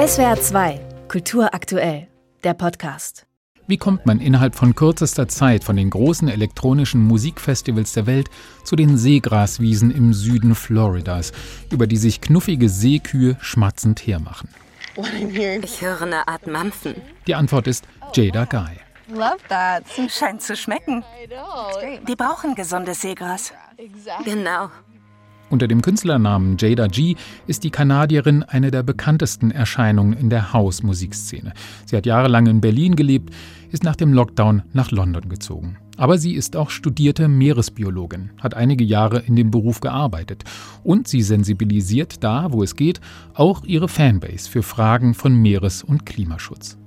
SWR 2, Kultur aktuell, der Podcast. Wie kommt man innerhalb von kürzester Zeit von den großen elektronischen Musikfestivals der Welt zu den Seegraswiesen im Süden Floridas, über die sich knuffige Seekühe schmatzend hermachen? Ich höre eine Art Mampfen. Die Antwort ist Jada Guy. Love that. Scheint zu schmecken. Die brauchen gesundes Seegras. Genau. Unter dem Künstlernamen Jada G ist die Kanadierin eine der bekanntesten Erscheinungen in der House-Musikszene. Sie hat jahrelang in Berlin gelebt, ist nach dem Lockdown nach London gezogen. Aber sie ist auch studierte Meeresbiologin, hat einige Jahre in dem Beruf gearbeitet und sie sensibilisiert da, wo es geht, auch ihre Fanbase für Fragen von Meeres- und Klimaschutz.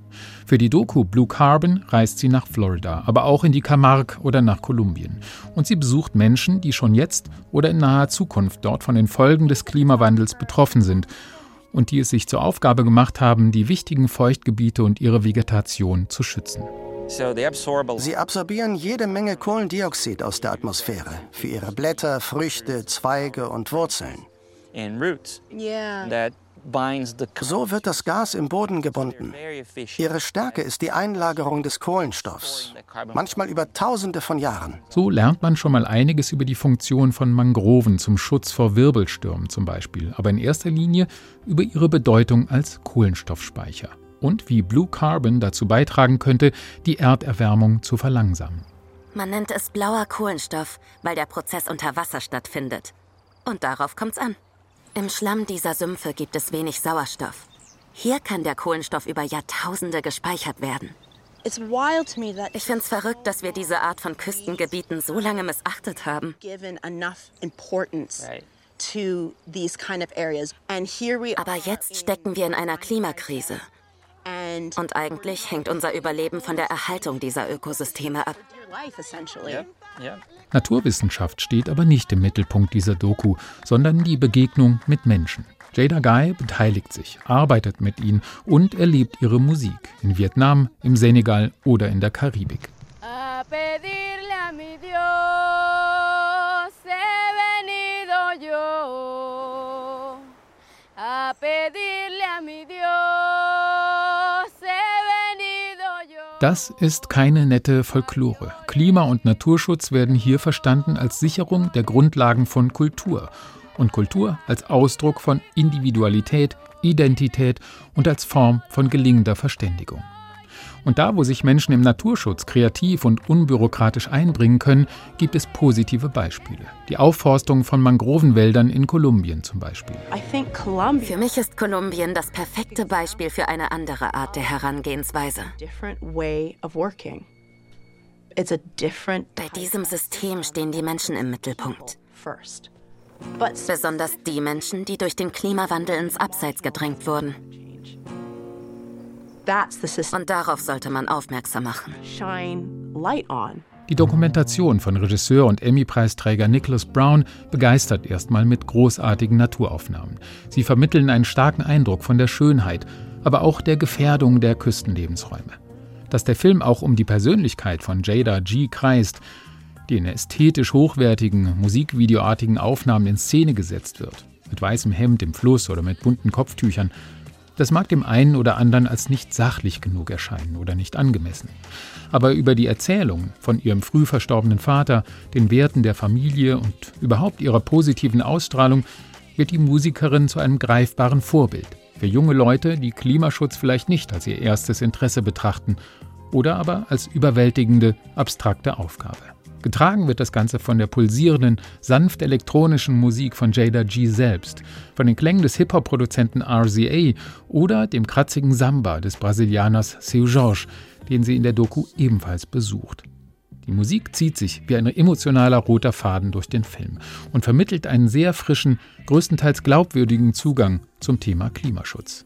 Für die Doku Blue Carbon reist sie nach Florida, aber auch in die Camargue oder nach Kolumbien. Und sie besucht Menschen, die schon jetzt oder in naher Zukunft dort von den Folgen des Klimawandels betroffen sind und die es sich zur Aufgabe gemacht haben, die wichtigen Feuchtgebiete und ihre Vegetation zu schützen. Sie absorbieren jede Menge Kohlendioxid aus der Atmosphäre für ihre Blätter, Früchte, Zweige und Wurzeln. So wird das Gas im Boden gebunden. Ihre Stärke ist die Einlagerung des Kohlenstoffs, manchmal über Tausende von Jahren. So lernt man schon mal einiges über die Funktion von Mangroven zum Schutz vor Wirbelstürmen zum Beispiel, aber in erster Linie über ihre Bedeutung als Kohlenstoffspeicher und wie Blue Carbon dazu beitragen könnte, die Erderwärmung zu verlangsamen. Man nennt es blauer Kohlenstoff, weil der Prozess unter Wasser stattfindet. Und darauf kommt's an. Im Schlamm dieser Sümpfe gibt es wenig Sauerstoff. Hier kann der Kohlenstoff über Jahrtausende gespeichert werden. Ich finde es verrückt, dass wir diese Art von Küstengebieten so lange missachtet haben. Aber jetzt stecken wir in einer Klimakrise. Und eigentlich hängt unser Überleben von der Erhaltung dieser Ökosysteme ab. Naturwissenschaft steht aber nicht im Mittelpunkt dieser Doku, sondern die Begegnung mit Menschen. Jada Guy beteiligt sich, arbeitet mit ihnen und erlebt ihre Musik in Vietnam, im Senegal oder in der Karibik. A pedirle a mi Dios Das ist keine nette Folklore. Klima- und Naturschutz werden hier verstanden als Sicherung der Grundlagen von Kultur und Kultur als Ausdruck von Individualität, Identität und als Form von gelingender Verständigung. Und da, wo sich Menschen im Naturschutz kreativ und unbürokratisch einbringen können, gibt es positive Beispiele. Die Aufforstung von Mangrovenwäldern in Kolumbien zum Beispiel. Für mich ist Kolumbien das perfekte Beispiel für eine andere Art der Herangehensweise. Bei diesem System stehen die Menschen im Mittelpunkt. Besonders die Menschen, die durch den Klimawandel ins Abseits gedrängt wurden. Und darauf sollte man aufmerksam machen. Die Dokumentation von Regisseur und Emmy-Preisträger Nicholas Brown begeistert erstmal mit großartigen Naturaufnahmen. Sie vermitteln einen starken Eindruck von der Schönheit, aber auch der Gefährdung der Küstenlebensräume. Dass der Film auch um die Persönlichkeit von Jada G kreist, die in ästhetisch hochwertigen, musikvideoartigen Aufnahmen in Szene gesetzt wird, mit weißem Hemd im Fluss oder mit bunten Kopftüchern, das mag dem einen oder anderen als nicht sachlich genug erscheinen oder nicht angemessen. Aber über die Erzählung von ihrem früh verstorbenen Vater, den Werten der Familie und überhaupt ihrer positiven Ausstrahlung wird die Musikerin zu einem greifbaren Vorbild für junge Leute, die Klimaschutz vielleicht nicht als ihr erstes Interesse betrachten oder aber als überwältigende, abstrakte Aufgabe. Getragen wird das Ganze von der pulsierenden, sanft elektronischen Musik von Jada G selbst, von den Klängen des Hip-Hop-Produzenten RZA oder dem kratzigen Samba des Brasilianers Seu Jorge, den sie in der Doku ebenfalls besucht. Die Musik zieht sich wie ein emotionaler roter Faden durch den Film und vermittelt einen sehr frischen, größtenteils glaubwürdigen Zugang zum Thema Klimaschutz.